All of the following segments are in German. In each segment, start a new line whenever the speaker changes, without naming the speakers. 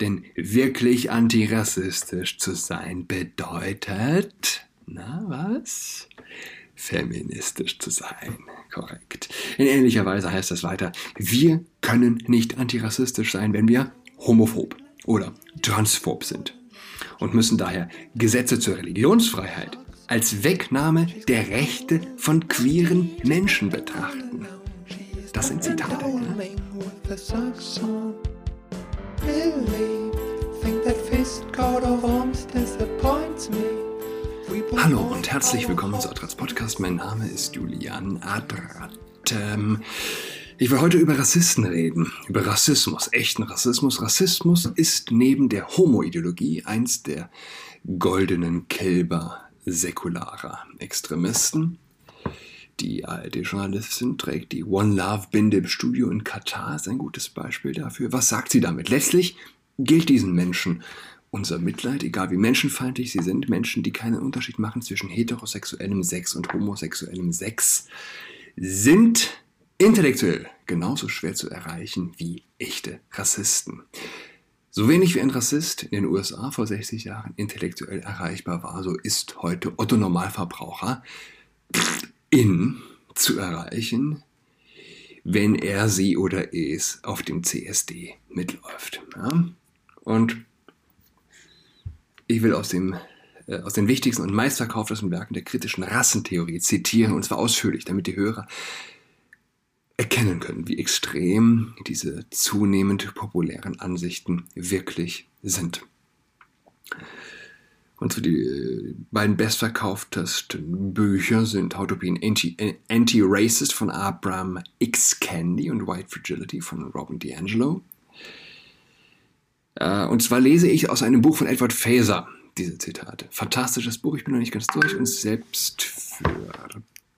Denn wirklich antirassistisch zu sein bedeutet, na was? Feministisch zu sein. Korrekt. In ähnlicher Weise heißt das weiter, wir können nicht antirassistisch sein, wenn wir homophob oder transphob sind und müssen daher Gesetze zur Religionsfreiheit als Wegnahme der Rechte von queeren Menschen betrachten. Das sind Zitate. Ne? Hallo und herzlich willkommen zu Adrats Podcast. Mein Name ist Julian Adrat. Ich will heute über Rassisten reden, über Rassismus, echten Rassismus. Rassismus ist neben der Homo-Ideologie eins der goldenen Kälber säkularer Extremisten. Die ARD-Journalistin trägt die One Love-Binde im Studio in Katar, ist ein gutes Beispiel dafür. Was sagt sie damit? Letztlich gilt diesen Menschen unser Mitleid, egal wie menschenfeindlich sie sind, Menschen, die keinen Unterschied machen zwischen heterosexuellem Sex und homosexuellem Sex, sind intellektuell genauso schwer zu erreichen wie echte Rassisten. So wenig wie ein Rassist in den USA vor 60 Jahren intellektuell erreichbar war, so ist heute Otto Normalverbraucher in zu erreichen, wenn er sie oder es auf dem CSD mitläuft. Ja? Und ich will aus, dem, äh, aus den wichtigsten und meistverkauftesten Werken der kritischen Rassentheorie zitieren, und zwar ausführlich, damit die Hörer erkennen können, wie extrem diese zunehmend populären Ansichten wirklich sind. Und so die äh, beiden bestverkauftesten Bücher sind How an Anti-Racist von Abraham X. Candy und White Fragility von Robin DiAngelo. Äh, und zwar lese ich aus einem Buch von Edward Faser diese Zitate. Fantastisches Buch, ich bin noch nicht ganz durch und selbst für,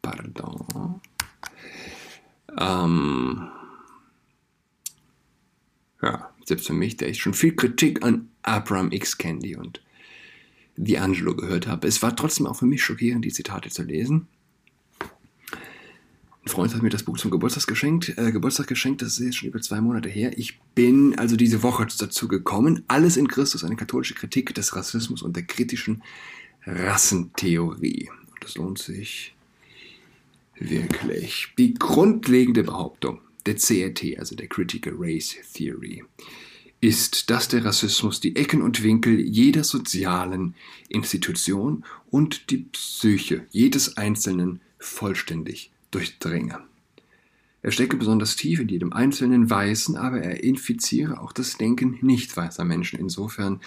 pardon, ähm, ja, selbst für mich, der ich schon viel Kritik an Abraham X. Candy und D'Angelo gehört habe. Es war trotzdem auch für mich schockierend, die Zitate zu lesen. Ein Freund hat mir das Buch zum Geburtstag geschenkt, äh, Geburtstag geschenkt, das ist jetzt schon über zwei Monate her. Ich bin also diese Woche dazu gekommen. Alles in Christus, eine katholische Kritik des Rassismus und der kritischen Rassentheorie. Und das lohnt sich wirklich. Die grundlegende Behauptung der CRT, also der Critical Race Theory, ist, dass der Rassismus die Ecken und Winkel jeder sozialen Institution und die Psyche jedes Einzelnen vollständig durchdringe. Er stecke besonders tief in jedem einzelnen Weißen, aber er infiziere auch das Denken nicht weißer Menschen insofern,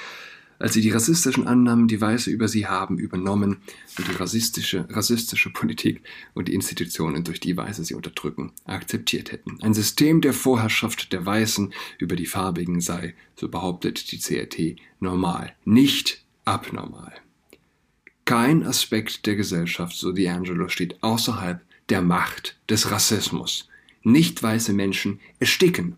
als sie die rassistischen Annahmen, die Weiße über sie haben, übernommen und die rassistische, rassistische Politik und die Institutionen, durch die Weiße sie unterdrücken, akzeptiert hätten. Ein System der Vorherrschaft der Weißen über die Farbigen sei, so behauptet die CRT, normal, nicht abnormal. Kein Aspekt der Gesellschaft, so D'Angelo, steht außerhalb der Macht des Rassismus. Nicht weiße Menschen ersticken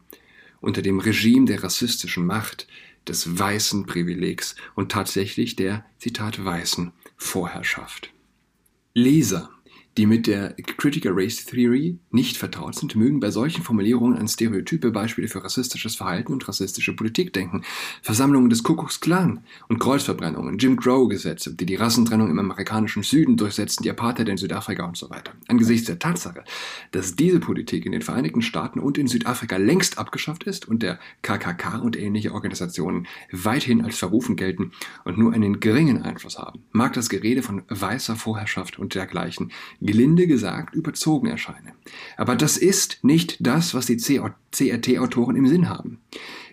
unter dem Regime der rassistischen Macht, des weißen Privilegs und tatsächlich der, Zitat, weißen Vorherrschaft. Leser die mit der Critical Race Theory nicht vertraut sind, mögen bei solchen Formulierungen an stereotype Beispiele für rassistisches Verhalten und rassistische Politik denken. Versammlungen des Kuckucks Klan und Kreuzverbrennungen, Jim Crow-Gesetze, die die Rassentrennung im amerikanischen Süden durchsetzten, die Apartheid in Südafrika und so weiter. Angesichts der Tatsache, dass diese Politik in den Vereinigten Staaten und in Südafrika längst abgeschafft ist und der KKK und ähnliche Organisationen weithin als verrufen gelten und nur einen geringen Einfluss haben, mag das Gerede von weißer Vorherrschaft und dergleichen gelinde gesagt, überzogen erscheine. Aber das ist nicht das, was die CRT-Autoren im Sinn haben,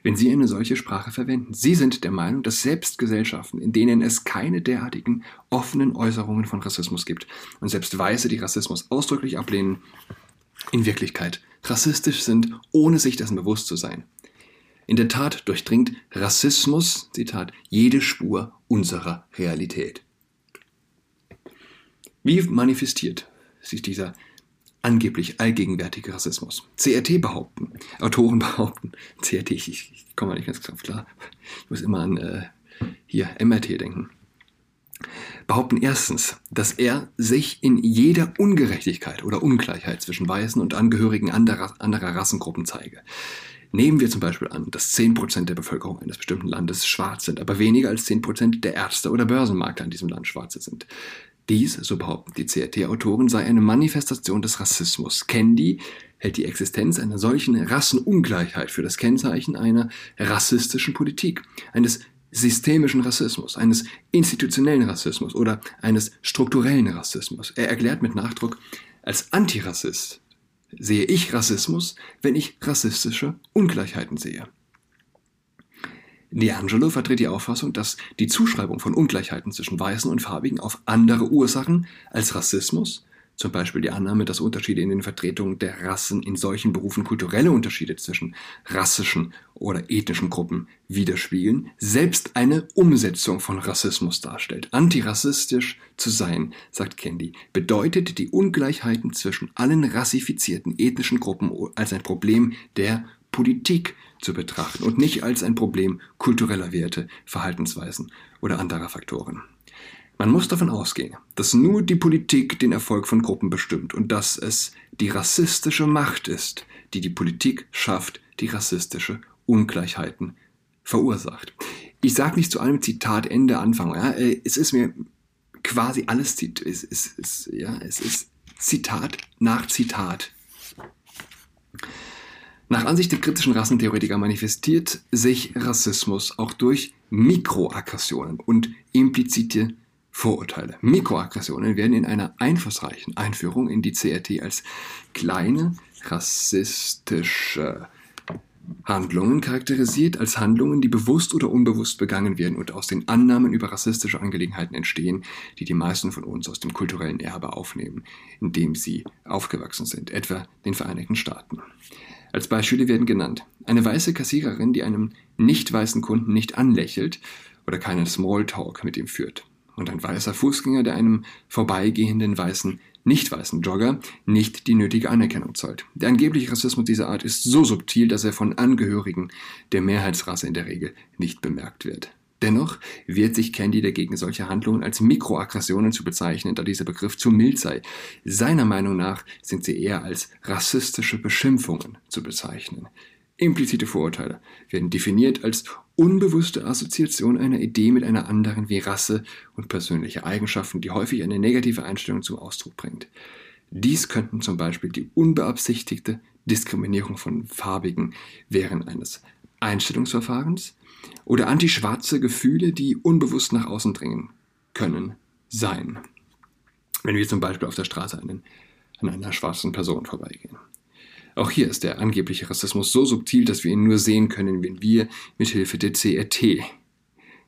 wenn sie eine solche Sprache verwenden. Sie sind der Meinung, dass selbst Gesellschaften, in denen es keine derartigen offenen Äußerungen von Rassismus gibt und selbst Weiße, die Rassismus ausdrücklich ablehnen, in Wirklichkeit rassistisch sind, ohne sich dessen bewusst zu sein. In der Tat durchdringt Rassismus, Zitat, jede Spur unserer Realität. Wie manifestiert sich dieser angeblich allgegenwärtige Rassismus? CRT behaupten, Autoren behaupten, CRT, ich, ich komme nicht ganz klar, ich muss immer an äh, hier MRT denken, behaupten erstens, dass er sich in jeder Ungerechtigkeit oder Ungleichheit zwischen Weißen und Angehörigen anderer, anderer Rassengruppen zeige. Nehmen wir zum Beispiel an, dass 10% der Bevölkerung eines bestimmten Landes schwarz sind, aber weniger als 10% der Ärzte oder Börsenmakler in diesem Land schwarze sind. Dies, so behaupten die CRT-Autoren, sei eine Manifestation des Rassismus. Candy hält die Existenz einer solchen Rassenungleichheit für das Kennzeichen einer rassistischen Politik, eines systemischen Rassismus, eines institutionellen Rassismus oder eines strukturellen Rassismus. Er erklärt mit Nachdruck, als Antirassist sehe ich Rassismus, wenn ich rassistische Ungleichheiten sehe. D'Angelo vertritt die Auffassung, dass die Zuschreibung von Ungleichheiten zwischen Weißen und Farbigen auf andere Ursachen als Rassismus, zum Beispiel die Annahme, dass Unterschiede in den Vertretungen der Rassen in solchen Berufen kulturelle Unterschiede zwischen rassischen oder ethnischen Gruppen widerspiegeln, selbst eine Umsetzung von Rassismus darstellt. Antirassistisch zu sein, sagt Candy, bedeutet die Ungleichheiten zwischen allen rassifizierten ethnischen Gruppen als ein Problem der Politik zu betrachten und nicht als ein Problem kultureller Werte, Verhaltensweisen oder anderer Faktoren. Man muss davon ausgehen, dass nur die Politik den Erfolg von Gruppen bestimmt und dass es die rassistische Macht ist, die die Politik schafft, die rassistische Ungleichheiten verursacht. Ich sage nicht zu einem Zitat Ende Anfang. Ja, äh, es ist mir quasi alles es ist, ja, es ist Zitat nach Zitat. Nach Ansicht der kritischen Rassentheoretiker manifestiert sich Rassismus auch durch Mikroaggressionen und implizite Vorurteile. Mikroaggressionen werden in einer einflussreichen Einführung in die CRT als kleine rassistische Handlungen charakterisiert, als Handlungen, die bewusst oder unbewusst begangen werden und aus den Annahmen über rassistische Angelegenheiten entstehen, die die meisten von uns aus dem kulturellen Erbe aufnehmen, in dem sie aufgewachsen sind, etwa den Vereinigten Staaten. Als Beispiele werden genannt eine weiße Kassiererin, die einem nicht weißen Kunden nicht anlächelt oder keinen Smalltalk mit ihm führt. Und ein weißer Fußgänger, der einem vorbeigehenden weißen, nicht weißen Jogger nicht die nötige Anerkennung zollt. Der angebliche Rassismus dieser Art ist so subtil, dass er von Angehörigen der Mehrheitsrasse in der Regel nicht bemerkt wird. Dennoch wehrt sich Candy dagegen, solche Handlungen als Mikroaggressionen zu bezeichnen, da dieser Begriff zu mild sei. Seiner Meinung nach sind sie eher als rassistische Beschimpfungen zu bezeichnen. Implizite Vorurteile werden definiert als unbewusste Assoziation einer Idee mit einer anderen wie Rasse und persönliche Eigenschaften, die häufig eine negative Einstellung zum Ausdruck bringt. Dies könnten zum Beispiel die unbeabsichtigte Diskriminierung von Farbigen während eines Einstellungsverfahrens, oder antischwarze Gefühle, die unbewusst nach außen dringen können, sein. Wenn wir zum Beispiel auf der Straße einen, an einer schwarzen Person vorbeigehen. Auch hier ist der angebliche Rassismus so subtil, dass wir ihn nur sehen können, wenn wir mit Hilfe der CRT,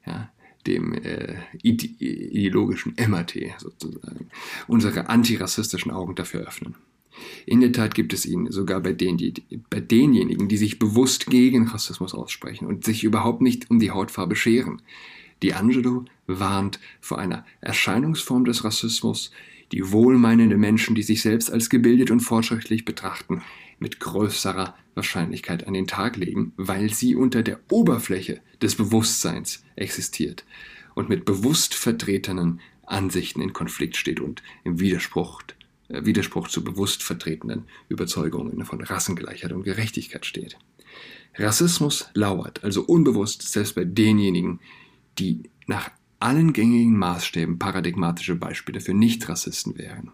ja, dem äh, ideologischen MAT sozusagen, unsere antirassistischen Augen dafür öffnen. In der Tat gibt es ihn sogar bei, den, die, bei denjenigen, die sich bewusst gegen Rassismus aussprechen und sich überhaupt nicht um die Hautfarbe scheren. D'Angelo warnt vor einer Erscheinungsform des Rassismus, die wohlmeinende Menschen, die sich selbst als gebildet und fortschrittlich betrachten, mit größerer Wahrscheinlichkeit an den Tag legen, weil sie unter der Oberfläche des Bewusstseins existiert und mit bewusst vertretenen Ansichten in Konflikt steht und im Widerspruch äh, Widerspruch zu bewusst vertretenen Überzeugungen von Rassengleichheit und Gerechtigkeit steht. Rassismus lauert also unbewusst selbst bei denjenigen, die nach allen gängigen Maßstäben paradigmatische Beispiele für Nichtrassisten wären.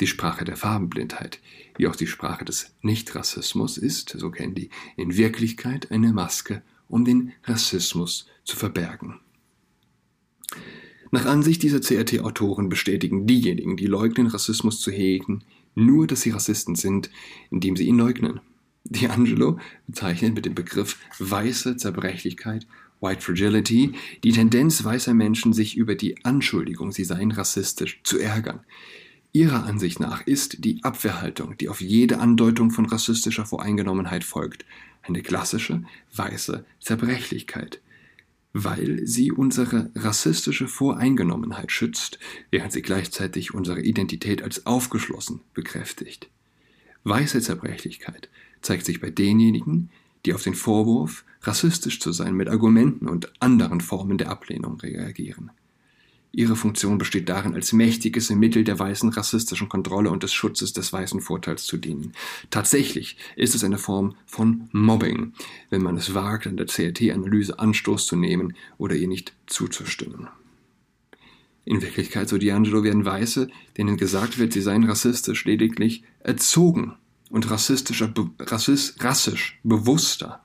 Die Sprache der Farbenblindheit, wie auch die Sprache des Nichtrassismus, ist, so kennen die, in Wirklichkeit eine Maske, um den Rassismus zu verbergen. Nach Ansicht dieser CRT-Autoren bestätigen diejenigen, die leugnen, Rassismus zu hegen, nur, dass sie Rassisten sind, indem sie ihn leugnen. D'Angelo bezeichnet mit dem Begriff weiße Zerbrechlichkeit, White Fragility, die Tendenz weißer Menschen, sich über die Anschuldigung, sie seien rassistisch, zu ärgern. Ihrer Ansicht nach ist die Abwehrhaltung, die auf jede Andeutung von rassistischer Voreingenommenheit folgt, eine klassische weiße Zerbrechlichkeit weil sie unsere rassistische Voreingenommenheit schützt, während sie gleichzeitig unsere Identität als aufgeschlossen bekräftigt. Weiße Zerbrechlichkeit zeigt sich bei denjenigen, die auf den Vorwurf, rassistisch zu sein, mit Argumenten und anderen Formen der Ablehnung reagieren. Ihre Funktion besteht darin, als mächtiges Mittel der weißen rassistischen Kontrolle und des Schutzes des weißen Vorteils zu dienen. Tatsächlich ist es eine Form von Mobbing, wenn man es wagt, an der CRT-Analyse Anstoß zu nehmen oder ihr nicht zuzustimmen. In Wirklichkeit, so D'Angelo, werden Weiße, denen gesagt wird, sie seien rassistisch, lediglich erzogen und rassistischer, rassist, rassisch bewusster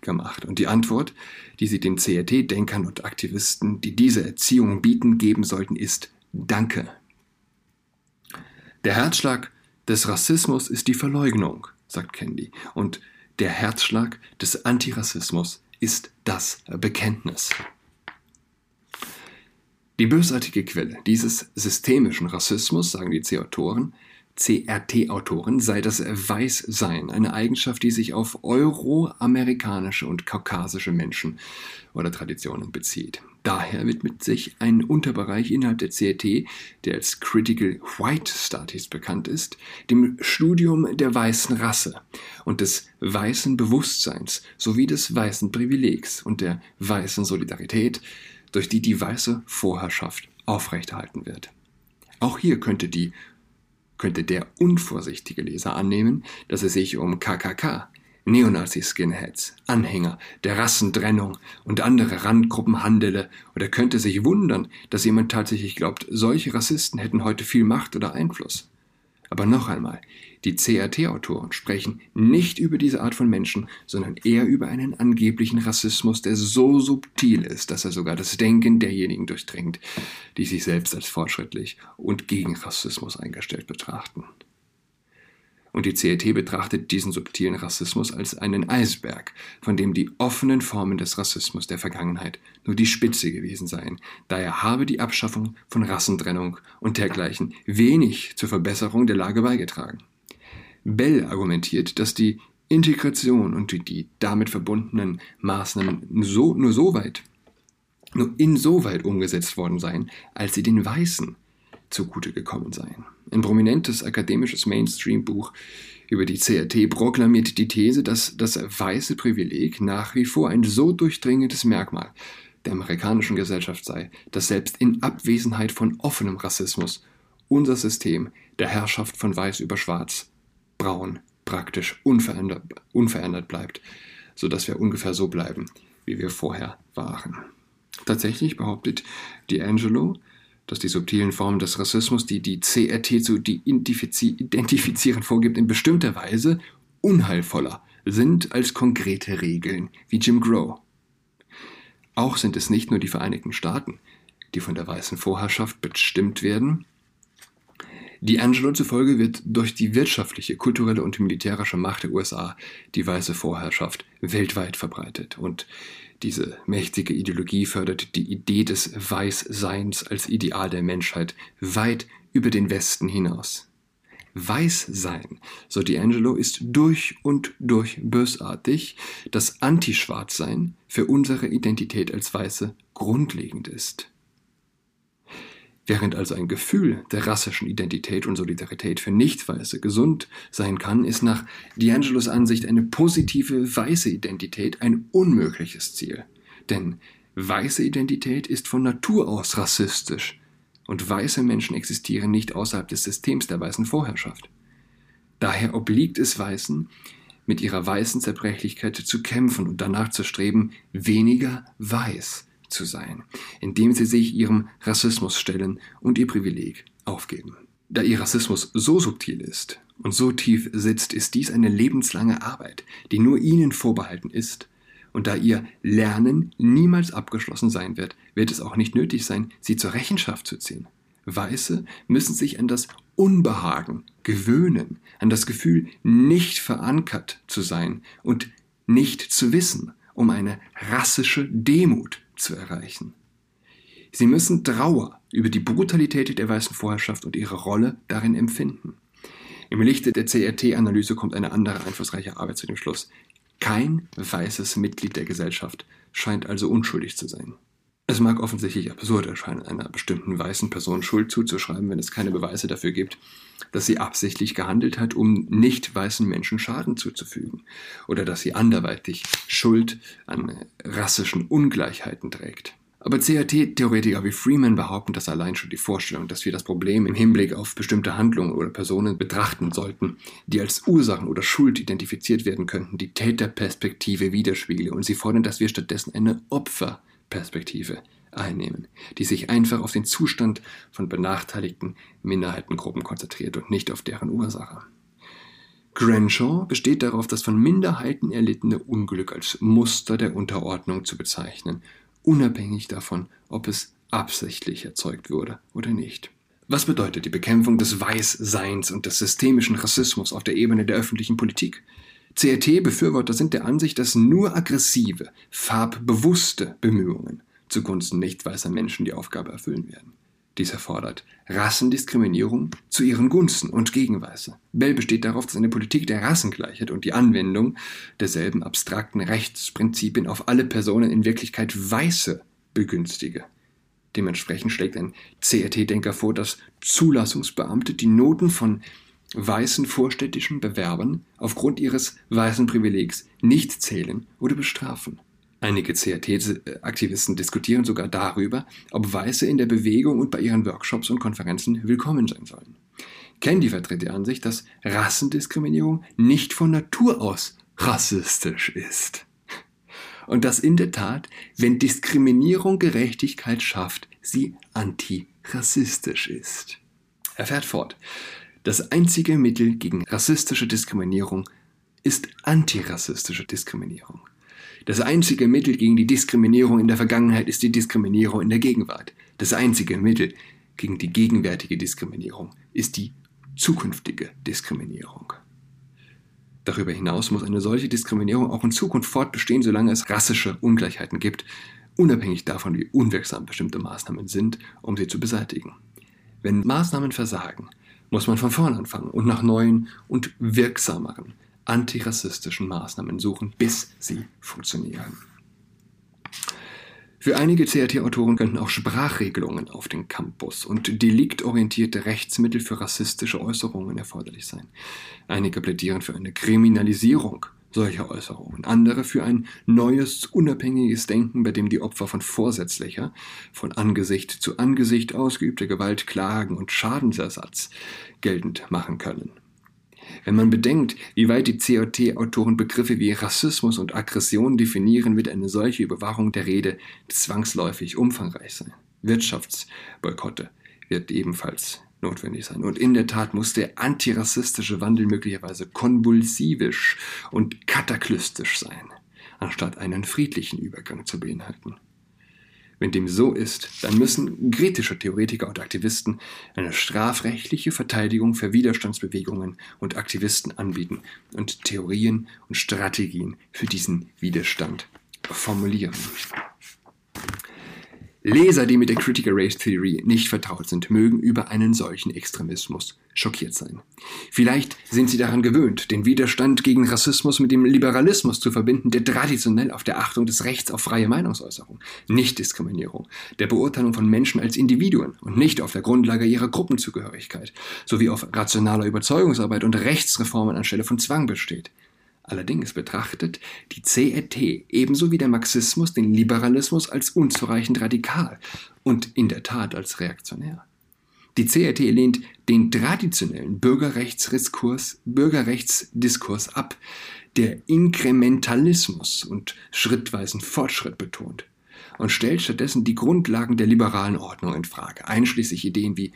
gemacht. Und die Antwort, die sie den CRT-Denkern und Aktivisten, die diese Erziehung bieten, geben sollten, ist Danke. Der Herzschlag des Rassismus ist die Verleugnung, sagt Candy. Und der Herzschlag des Antirassismus ist das Bekenntnis. Die bösartige Quelle dieses systemischen Rassismus, sagen die C-Autoren, CRT-Autoren sei das Weißsein, eine Eigenschaft, die sich auf euroamerikanische und kaukasische Menschen oder Traditionen bezieht. Daher widmet sich ein Unterbereich innerhalb der CRT, der als Critical White Studies bekannt ist, dem Studium der weißen Rasse und des weißen Bewusstseins sowie des weißen Privilegs und der weißen Solidarität, durch die die weiße Vorherrschaft aufrechterhalten wird. Auch hier könnte die könnte der unvorsichtige Leser annehmen, dass es sich um KKK, Neonazi-Skinheads, Anhänger der Rassentrennung und andere Randgruppen handele oder könnte sich wundern, dass jemand tatsächlich glaubt, solche Rassisten hätten heute viel Macht oder Einfluss. Aber noch einmal, die CRT-Autoren sprechen nicht über diese Art von Menschen, sondern eher über einen angeblichen Rassismus, der so subtil ist, dass er sogar das Denken derjenigen durchdringt, die sich selbst als fortschrittlich und gegen Rassismus eingestellt betrachten. Und die CRT betrachtet diesen subtilen Rassismus als einen Eisberg, von dem die offenen Formen des Rassismus der Vergangenheit nur die Spitze gewesen seien. Daher habe die Abschaffung von Rassentrennung und dergleichen wenig zur Verbesserung der Lage beigetragen. Bell argumentiert, dass die Integration und die damit verbundenen Maßnahmen so, nur so weit, nur insoweit umgesetzt worden seien, als sie den Weißen zugute gekommen seien. Ein prominentes akademisches Mainstream-Buch über die CRT proklamiert die These, dass das weiße Privileg nach wie vor ein so durchdringendes Merkmal der amerikanischen Gesellschaft sei, dass selbst in Abwesenheit von offenem Rassismus unser System der Herrschaft von Weiß über Schwarz, Braun praktisch unverändert, unverändert bleibt, sodass wir ungefähr so bleiben, wie wir vorher waren. Tatsächlich behauptet D'Angelo, dass die subtilen Formen des Rassismus, die die CRT zu identifizieren vorgibt, in bestimmter Weise unheilvoller sind als konkrete Regeln wie Jim Crow. Auch sind es nicht nur die Vereinigten Staaten, die von der weißen Vorherrschaft bestimmt werden. D'Angelo zufolge wird durch die wirtschaftliche, kulturelle und militärische Macht der USA die weiße Vorherrschaft weltweit verbreitet und diese mächtige Ideologie fördert die Idee des Weißseins als Ideal der Menschheit weit über den Westen hinaus. Weißsein, so D'Angelo, ist durch und durch bösartig, das Antischwarzsein für unsere Identität als Weiße grundlegend ist. Während also ein Gefühl der rassischen Identität und Solidarität für Nicht-Weiße gesund sein kann, ist nach D'Angelos Ansicht eine positive weiße Identität ein unmögliches Ziel. Denn weiße Identität ist von Natur aus rassistisch und weiße Menschen existieren nicht außerhalb des Systems der weißen Vorherrschaft. Daher obliegt es Weißen, mit ihrer weißen Zerbrechlichkeit zu kämpfen und danach zu streben, weniger weiß zu sein, indem sie sich ihrem Rassismus stellen und ihr Privileg aufgeben. Da ihr Rassismus so subtil ist und so tief sitzt, ist dies eine lebenslange Arbeit, die nur ihnen vorbehalten ist. Und da ihr Lernen niemals abgeschlossen sein wird, wird es auch nicht nötig sein, sie zur Rechenschaft zu ziehen. Weiße müssen sich an das Unbehagen gewöhnen, an das Gefühl, nicht verankert zu sein und nicht zu wissen, um eine rassische Demut zu erreichen. Sie müssen Trauer über die Brutalität der weißen Vorherrschaft und ihre Rolle darin empfinden. Im Lichte der CRT-Analyse kommt eine andere einflussreiche Arbeit zu dem Schluss. Kein weißes Mitglied der Gesellschaft scheint also unschuldig zu sein. Es mag offensichtlich absurd erscheinen, einer bestimmten weißen Person Schuld zuzuschreiben, wenn es keine Beweise dafür gibt, dass sie absichtlich gehandelt hat, um nicht weißen Menschen Schaden zuzufügen, oder dass sie anderweitig Schuld an rassischen Ungleichheiten trägt. Aber CAT-Theoretiker wie Freeman behaupten, dass allein schon die Vorstellung, dass wir das Problem im Hinblick auf bestimmte Handlungen oder Personen betrachten sollten, die als Ursachen oder Schuld identifiziert werden könnten, die Täterperspektive widerspiegele und sie fordern, dass wir stattdessen eine Opferperspektive einnehmen, die sich einfach auf den Zustand von benachteiligten Minderheitengruppen konzentriert und nicht auf deren Ursache. Grenshaw besteht darauf, das von Minderheiten erlittene Unglück als Muster der Unterordnung zu bezeichnen unabhängig davon, ob es absichtlich erzeugt wurde oder nicht. Was bedeutet die Bekämpfung des Weißseins und des systemischen Rassismus auf der Ebene der öffentlichen Politik? CRT-Befürworter sind der Ansicht, dass nur aggressive, farbbewusste Bemühungen zugunsten nicht weißer Menschen die Aufgabe erfüllen werden. Dies erfordert Rassendiskriminierung zu ihren Gunsten und gegen Weiße. Bell besteht darauf, dass eine Politik der Rassengleichheit und die Anwendung derselben abstrakten Rechtsprinzipien auf alle Personen in Wirklichkeit Weiße begünstige. Dementsprechend schlägt ein CRT-Denker vor, dass Zulassungsbeamte die Noten von weißen vorstädtischen Bewerbern aufgrund ihres weißen Privilegs nicht zählen oder bestrafen. Einige CRT-Aktivisten diskutieren sogar darüber, ob Weiße in der Bewegung und bei ihren Workshops und Konferenzen willkommen sein sollen. Candy vertritt die Ansicht, dass Rassendiskriminierung nicht von Natur aus rassistisch ist. Und dass in der Tat, wenn Diskriminierung Gerechtigkeit schafft, sie antirassistisch ist. Er fährt fort. Das einzige Mittel gegen rassistische Diskriminierung ist antirassistische Diskriminierung. Das einzige Mittel gegen die Diskriminierung in der Vergangenheit ist die Diskriminierung in der Gegenwart. Das einzige Mittel gegen die gegenwärtige Diskriminierung ist die zukünftige Diskriminierung. Darüber hinaus muss eine solche Diskriminierung auch in Zukunft fortbestehen, solange es rassische Ungleichheiten gibt, unabhängig davon, wie unwirksam bestimmte Maßnahmen sind, um sie zu beseitigen. Wenn Maßnahmen versagen, muss man von vorn anfangen und nach neuen und wirksameren, antirassistischen Maßnahmen suchen, bis sie funktionieren. Für einige CRT-Autoren könnten auch Sprachregelungen auf den Campus und deliktorientierte Rechtsmittel für rassistische Äußerungen erforderlich sein. Einige plädieren für eine Kriminalisierung solcher Äußerungen, andere für ein neues, unabhängiges Denken, bei dem die Opfer von vorsätzlicher, von Angesicht zu Angesicht ausgeübter Gewalt klagen und Schadensersatz geltend machen können. Wenn man bedenkt, wie weit die COT-Autoren Begriffe wie Rassismus und Aggression definieren, wird eine solche Überwachung der Rede zwangsläufig umfangreich sein. Wirtschaftsboykotte wird ebenfalls notwendig sein. Und in der Tat muss der antirassistische Wandel möglicherweise konvulsivisch und kataklystisch sein, anstatt einen friedlichen Übergang zu beinhalten. Wenn dem so ist, dann müssen kritische Theoretiker und Aktivisten eine strafrechtliche Verteidigung für Widerstandsbewegungen und Aktivisten anbieten und Theorien und Strategien für diesen Widerstand formulieren. Leser, die mit der Critical Race Theory nicht vertraut sind, mögen über einen solchen Extremismus schockiert sein. Vielleicht sind sie daran gewöhnt, den Widerstand gegen Rassismus mit dem Liberalismus zu verbinden, der traditionell auf der Achtung des Rechts auf freie Meinungsäußerung, Nichtdiskriminierung, der Beurteilung von Menschen als Individuen und nicht auf der Grundlage ihrer Gruppenzugehörigkeit, sowie auf rationaler Überzeugungsarbeit und Rechtsreformen anstelle von Zwang besteht. Allerdings betrachtet die CRT ebenso wie der Marxismus den Liberalismus als unzureichend radikal und in der Tat als reaktionär. Die CRT lehnt den traditionellen Bürgerrechtsdiskurs, Bürgerrechtsdiskurs ab, der Inkrementalismus und schrittweisen Fortschritt betont und stellt stattdessen die Grundlagen der liberalen Ordnung in Frage, einschließlich Ideen wie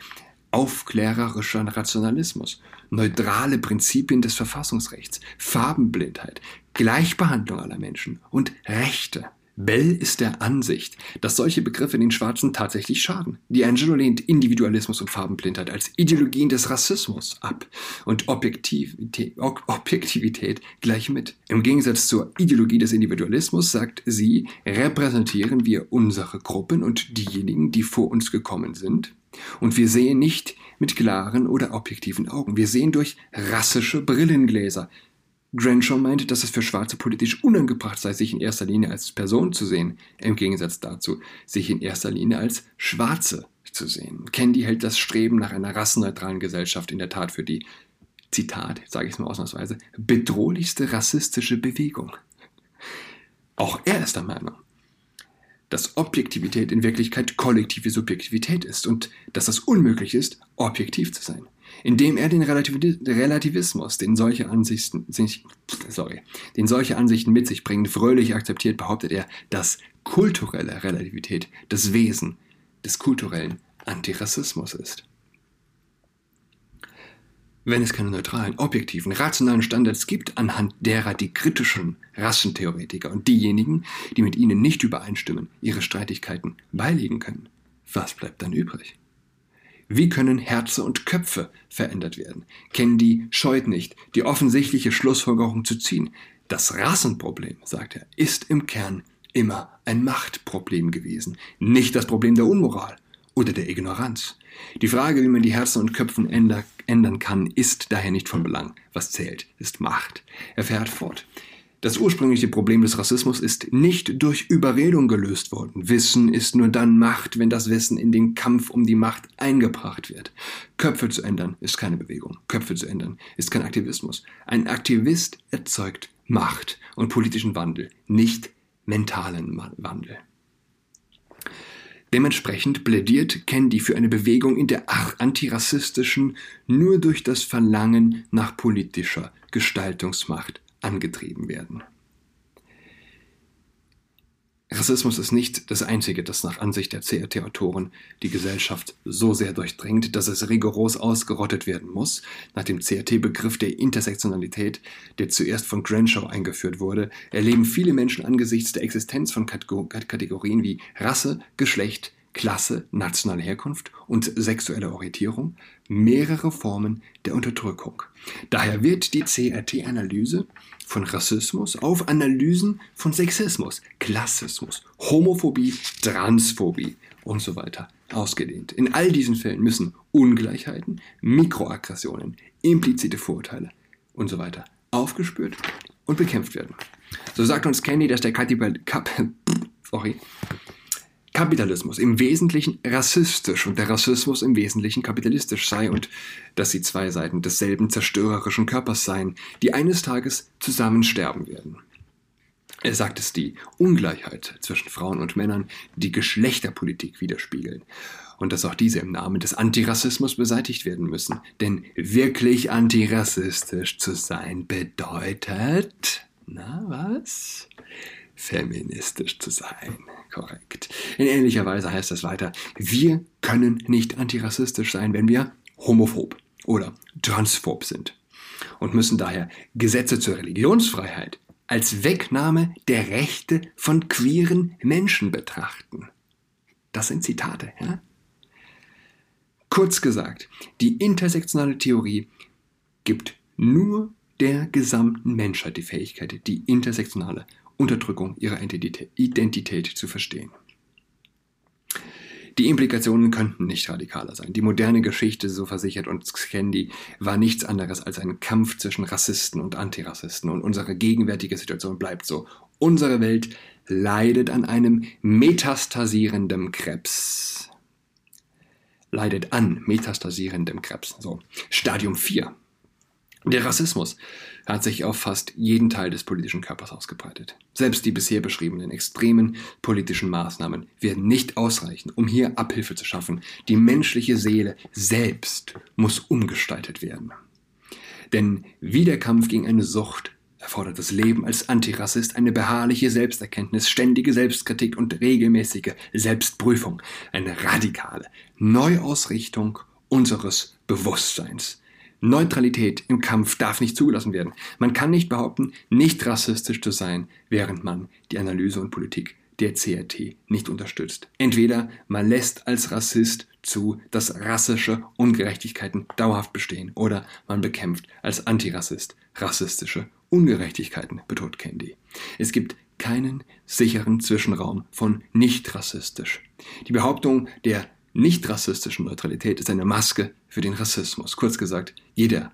aufklärerischer Rationalismus, neutrale Prinzipien des Verfassungsrechts, Farbenblindheit, Gleichbehandlung aller Menschen und Rechte. Bell ist der Ansicht, dass solche Begriffe den Schwarzen tatsächlich schaden. D'Angelo lehnt Individualismus und Farbenblindheit als Ideologien des Rassismus ab und Objektivität, Objektivität gleich mit. Im Gegensatz zur Ideologie des Individualismus sagt sie, repräsentieren wir unsere Gruppen und diejenigen, die vor uns gekommen sind, und wir sehen nicht mit klaren oder objektiven Augen. Wir sehen durch rassische Brillengläser. Grenshaw meinte, dass es für Schwarze politisch unangebracht sei, sich in erster Linie als Person zu sehen, im Gegensatz dazu, sich in erster Linie als Schwarze zu sehen. Candy hält das Streben nach einer rassenneutralen Gesellschaft in der Tat für die, Zitat, sage ich es mal ausnahmsweise, bedrohlichste rassistische Bewegung. Auch er ist der Meinung, dass Objektivität in Wirklichkeit kollektive Subjektivität ist und dass es unmöglich ist, objektiv zu sein. Indem er den Relativismus, den solche Ansichten, sorry, den solche Ansichten mit sich bringen, fröhlich akzeptiert, behauptet er, dass kulturelle Relativität das Wesen des kulturellen Antirassismus ist. Wenn es keine neutralen, objektiven, rationalen Standards gibt, anhand derer die kritischen Rassentheoretiker und diejenigen, die mit ihnen nicht übereinstimmen, ihre Streitigkeiten beilegen können, was bleibt dann übrig? Wie können Herze und Köpfe verändert werden? Kennedy scheut nicht, die offensichtliche Schlussfolgerung zu ziehen. Das Rassenproblem, sagt er, ist im Kern immer ein Machtproblem gewesen, nicht das Problem der Unmoral oder der Ignoranz. Die Frage, wie man die Herzen und Köpfen ändern kann, ist daher nicht von Belang. Was zählt, ist Macht. Er fährt fort. Das ursprüngliche Problem des Rassismus ist nicht durch Überredung gelöst worden. Wissen ist nur dann Macht, wenn das Wissen in den Kampf um die Macht eingebracht wird. Köpfe zu ändern ist keine Bewegung. Köpfe zu ändern ist kein Aktivismus. Ein Aktivist erzeugt Macht und politischen Wandel, nicht mentalen Wandel. Dementsprechend plädiert Candy für eine Bewegung in der antirassistischen, nur durch das Verlangen nach politischer Gestaltungsmacht angetrieben werden. Rassismus ist nicht das Einzige, das nach Ansicht der CRT-Autoren die Gesellschaft so sehr durchdringt, dass es rigoros ausgerottet werden muss. Nach dem CRT-Begriff der Intersektionalität, der zuerst von Crenshaw eingeführt wurde, erleben viele Menschen angesichts der Existenz von Kategorien wie Rasse, Geschlecht, Klasse, nationale Herkunft und sexuelle Orientierung mehrere Formen der Unterdrückung. Daher wird die CRT-Analyse von Rassismus auf Analysen von Sexismus, Klassismus, Homophobie, Transphobie und so weiter ausgedehnt. In all diesen Fällen müssen Ungleichheiten, Mikroaggressionen, implizite Vorurteile und so weiter aufgespürt und bekämpft werden. So sagt uns Candy, dass der Katibal Kap sorry, Kapitalismus im Wesentlichen rassistisch und der Rassismus im Wesentlichen kapitalistisch sei und dass sie zwei Seiten desselben zerstörerischen Körpers seien, die eines Tages zusammen sterben werden. Er sagt es die Ungleichheit zwischen Frauen und Männern, die Geschlechterpolitik widerspiegeln und dass auch diese im Namen des Antirassismus beseitigt werden müssen. Denn wirklich antirassistisch zu sein bedeutet, na was? Feministisch zu sein. Korrekt. In ähnlicher Weise heißt es weiter, wir können nicht antirassistisch sein, wenn wir homophob oder transphob sind und müssen daher Gesetze zur Religionsfreiheit als Wegnahme der Rechte von queeren Menschen betrachten. Das sind Zitate. Ja? Kurz gesagt, die intersektionale Theorie gibt nur der gesamten Menschheit die Fähigkeit, die intersektionale Unterdrückung ihrer Identität zu verstehen. Die Implikationen könnten nicht radikaler sein. Die moderne Geschichte, so versichert uns Candy, war nichts anderes als ein Kampf zwischen Rassisten und Antirassisten. Und unsere gegenwärtige Situation bleibt so. Unsere Welt leidet an einem metastasierenden Krebs. Leidet an metastasierendem Krebs. So. Stadium 4. Der Rassismus hat sich auf fast jeden Teil des politischen Körpers ausgebreitet. Selbst die bisher beschriebenen extremen politischen Maßnahmen werden nicht ausreichen, um hier Abhilfe zu schaffen. Die menschliche Seele selbst muss umgestaltet werden. Denn wie der Kampf gegen eine Sucht erfordert das Leben als Antirassist eine beharrliche Selbsterkenntnis, ständige Selbstkritik und regelmäßige Selbstprüfung, eine radikale Neuausrichtung unseres Bewusstseins. Neutralität im Kampf darf nicht zugelassen werden. Man kann nicht behaupten, nicht rassistisch zu sein, während man die Analyse und Politik der CRT nicht unterstützt. Entweder man lässt als Rassist zu, dass rassische Ungerechtigkeiten dauerhaft bestehen, oder man bekämpft als Antirassist rassistische Ungerechtigkeiten, betont Candy. Es gibt keinen sicheren Zwischenraum von nicht rassistisch. Die Behauptung der nicht rassistische Neutralität ist eine Maske für den Rassismus. Kurz gesagt, jeder,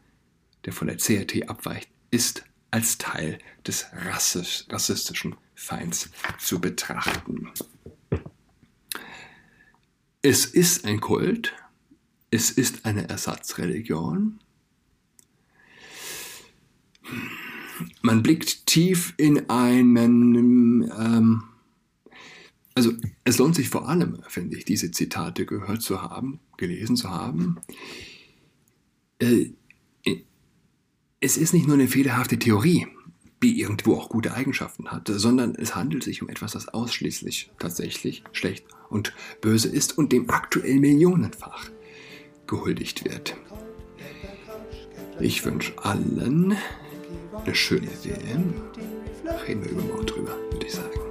der von der CRT abweicht, ist als Teil des rassistischen Feinds zu betrachten. Es ist ein Kult, es ist eine Ersatzreligion. Man blickt tief in einen ähm, also es lohnt sich vor allem, finde ich, diese Zitate gehört zu haben, gelesen zu haben. Äh, es ist nicht nur eine fehlerhafte Theorie, die irgendwo auch gute Eigenschaften hat, sondern es handelt sich um etwas, das ausschließlich tatsächlich schlecht und böse ist und dem aktuell millionenfach gehuldigt wird. Ich wünsche allen eine schöne WM. Reden wir übermorgen drüber, würde ich sagen.